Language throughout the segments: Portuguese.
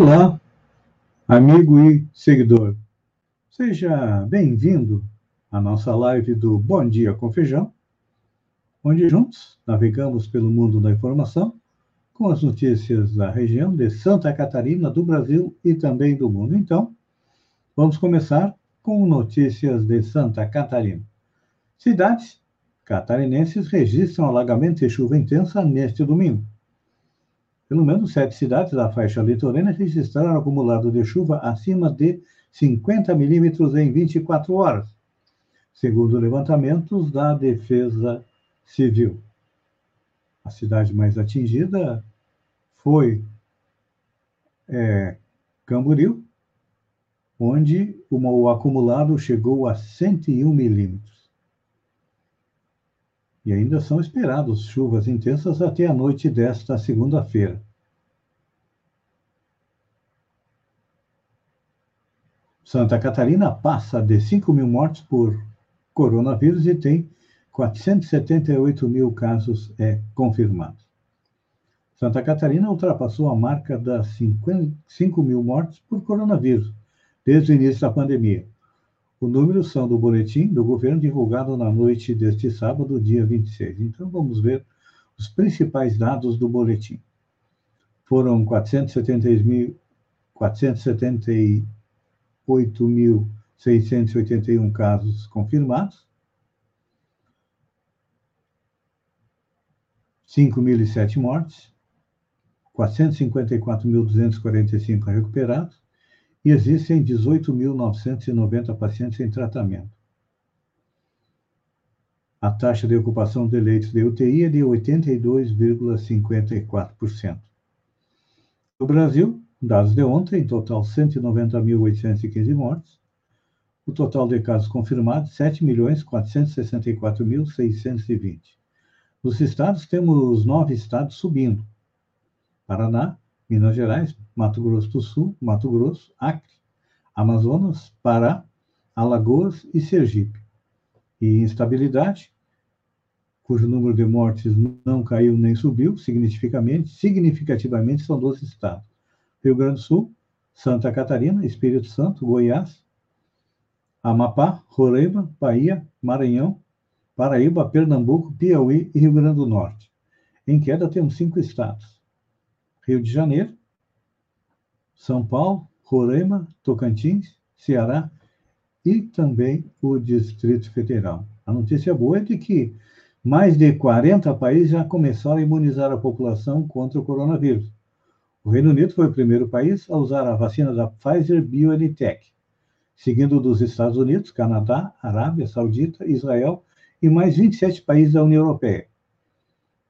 Olá, amigo e seguidor. Seja bem-vindo à nossa live do Bom Dia com Feijão, onde juntos navegamos pelo mundo da informação com as notícias da região de Santa Catarina, do Brasil e também do mundo. Então, vamos começar com notícias de Santa Catarina. Cidades catarinenses registram alagamento e chuva intensa neste domingo. Pelo menos sete cidades da faixa litorânea registraram acumulado de chuva acima de 50 milímetros em 24 horas, segundo levantamentos da Defesa Civil. A cidade mais atingida foi é, Camboriú, onde o acumulado chegou a 101 milímetros. E ainda são esperados chuvas intensas até a noite desta segunda-feira. Santa Catarina passa de 5 mil mortes por coronavírus e tem 478 mil casos é, confirmados. Santa Catarina ultrapassou a marca das 5 mil mortes por coronavírus desde o início da pandemia. O número são do boletim do governo divulgado na noite deste sábado, dia 26. Então, vamos ver os principais dados do boletim. Foram 470 mil, 470 8.681 casos confirmados, 5.007 mortes, 454.245 recuperados existem 18.990 pacientes em tratamento. A taxa de ocupação de leitos de UTI é de 82,54%. No Brasil, Dados de ontem, em total 190.815 mortes. O total de casos confirmados, 7.464.620. Nos estados, temos nove estados subindo. Paraná, Minas Gerais, Mato Grosso do Sul, Mato Grosso, Acre, Amazonas, Pará, Alagoas e Sergipe. E instabilidade, cujo número de mortes não caiu nem subiu significativamente, significativamente são 12 estados. Rio Grande do Sul, Santa Catarina, Espírito Santo, Goiás, Amapá, Roraima, Bahia, Maranhão, Paraíba, Pernambuco, Piauí e Rio Grande do Norte. Em queda temos cinco estados: Rio de Janeiro, São Paulo, Roraima, Tocantins, Ceará e também o Distrito Federal. A notícia boa é de que mais de 40 países já começaram a imunizar a população contra o coronavírus. O Reino Unido foi o primeiro país a usar a vacina da Pfizer BioNTech, seguindo dos Estados Unidos, Canadá, Arábia Saudita, Israel e mais 27 países da União Europeia.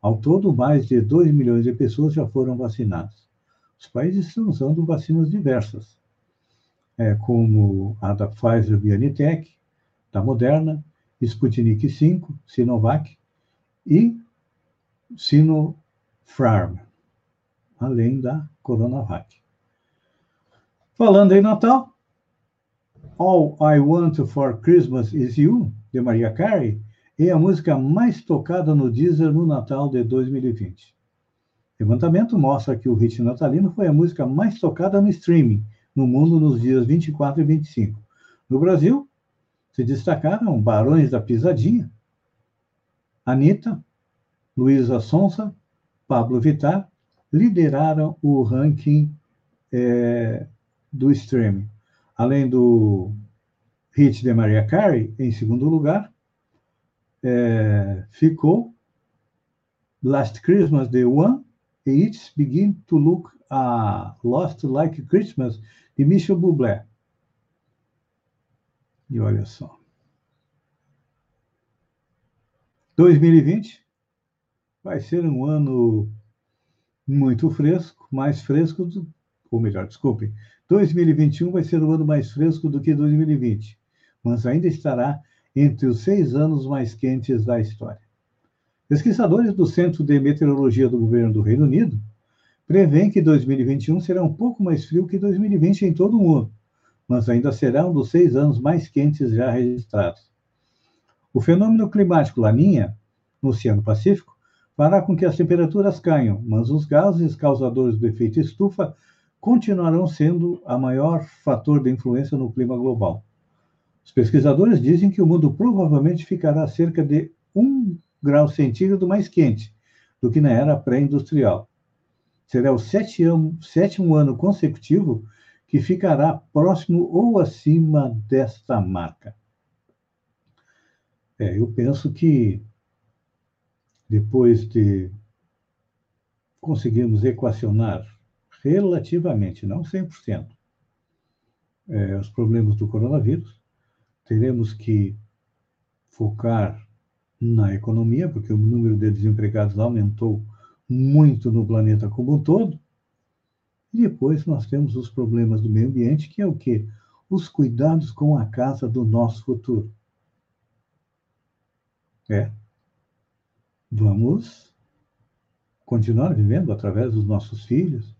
Ao todo, mais de 2 milhões de pessoas já foram vacinadas. Os países estão usando vacinas diversas, é, como a da Pfizer BioNTech, da Moderna, Sputnik V, Sinovac e Sinopharm além da Coronavac. Falando em Natal, All I Want for Christmas Is You, de Maria Carey, é a música mais tocada no Deezer no Natal de 2020. O levantamento mostra que o hit natalino foi a música mais tocada no streaming no mundo nos dias 24 e 25. No Brasil, se destacaram Barões da Pisadinha, Anitta, Luísa Sonsa, Pablo Vittar lideraram o ranking é, do streaming. Além do hit de Maria Carey, em segundo lugar, é, ficou Last Christmas de One It's Begin to Look a Lost Like Christmas de Michel Bublé. E olha só. 2020 vai ser um ano muito fresco, mais fresco, do, ou melhor, desculpe, 2021 vai ser o ano mais fresco do que 2020, mas ainda estará entre os seis anos mais quentes da história. Pesquisadores do Centro de Meteorologia do Governo do Reino Unido prevêem que 2021 será um pouco mais frio que 2020 em todo o mundo, mas ainda será um dos seis anos mais quentes já registrados. O fenômeno climático Laninha, no Oceano Pacífico, fará com que as temperaturas caiam, mas os gases causadores do efeito estufa continuarão sendo a maior fator de influência no clima global. Os pesquisadores dizem que o mundo provavelmente ficará cerca de um grau centígrado mais quente do que na era pré-industrial. Será o sétimo ano consecutivo que ficará próximo ou acima desta marca. É, eu penso que depois de conseguirmos equacionar relativamente, não 100%, é, os problemas do coronavírus, teremos que focar na economia, porque o número de desempregados aumentou muito no planeta como um todo. E depois nós temos os problemas do meio ambiente, que é o quê? Os cuidados com a casa do nosso futuro. É. Vamos continuar vivendo através dos nossos filhos,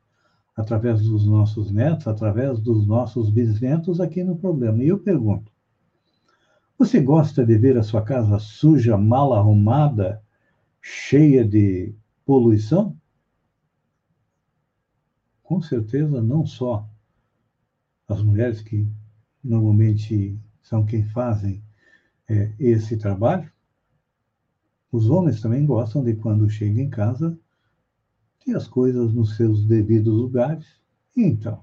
através dos nossos netos, através dos nossos bisnetos aqui no problema. E eu pergunto: você gosta de ver a sua casa suja, mal arrumada, cheia de poluição? Com certeza, não só as mulheres que normalmente são quem fazem é, esse trabalho, os homens também gostam de quando chegam em casa ter as coisas nos seus devidos lugares. E então,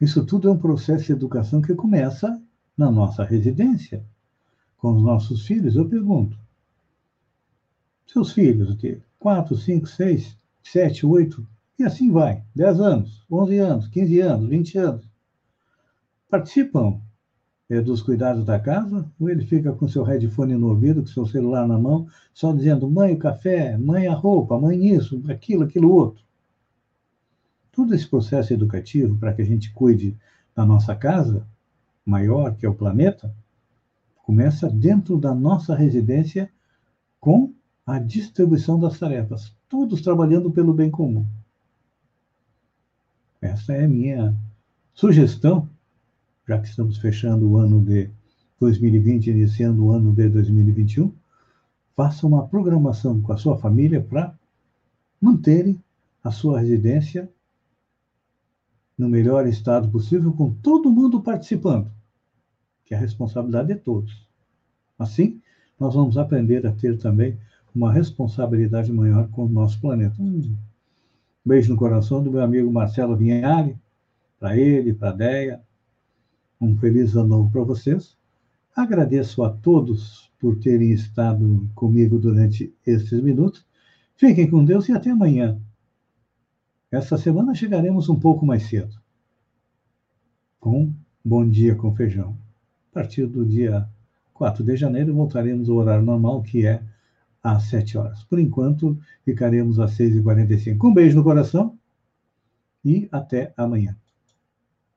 isso tudo é um processo de educação que começa na nossa residência, com os nossos filhos, eu pergunto: seus filhos, de 4, 5, 6, 7, 8, e assim vai, 10 anos, 11 anos, 15 anos, 20 anos, participam é, dos cuidados da casa, ou ele fica com seu headphone no ouvido, com seu celular na mão, só dizendo: mãe, o café, mãe, a roupa, mãe, isso, aquilo, aquilo outro. Todo esse processo educativo para que a gente cuide da nossa casa maior, que é o planeta, começa dentro da nossa residência com a distribuição das tarefas, todos trabalhando pelo bem comum. Essa é a minha sugestão, já que estamos fechando o ano de 2020, iniciando o ano de 2021. Faça uma programação com a sua família para manterem a sua residência no melhor estado possível, com todo mundo participando que a responsabilidade é de todos. Assim, nós vamos aprender a ter também uma responsabilidade maior com o nosso planeta. Um beijo no coração do meu amigo Marcelo Vinhari, para ele, para a Deia. Um feliz ano novo para vocês. Agradeço a todos por terem estado comigo durante esses minutos. Fiquem com Deus e até amanhã. Essa semana chegaremos um pouco mais cedo. Com Bom Dia com Feijão. A partir do dia 4 de janeiro, voltaremos ao horário normal, que é às 7 horas. Por enquanto, ficaremos às 6h45. Um beijo no coração e até amanhã.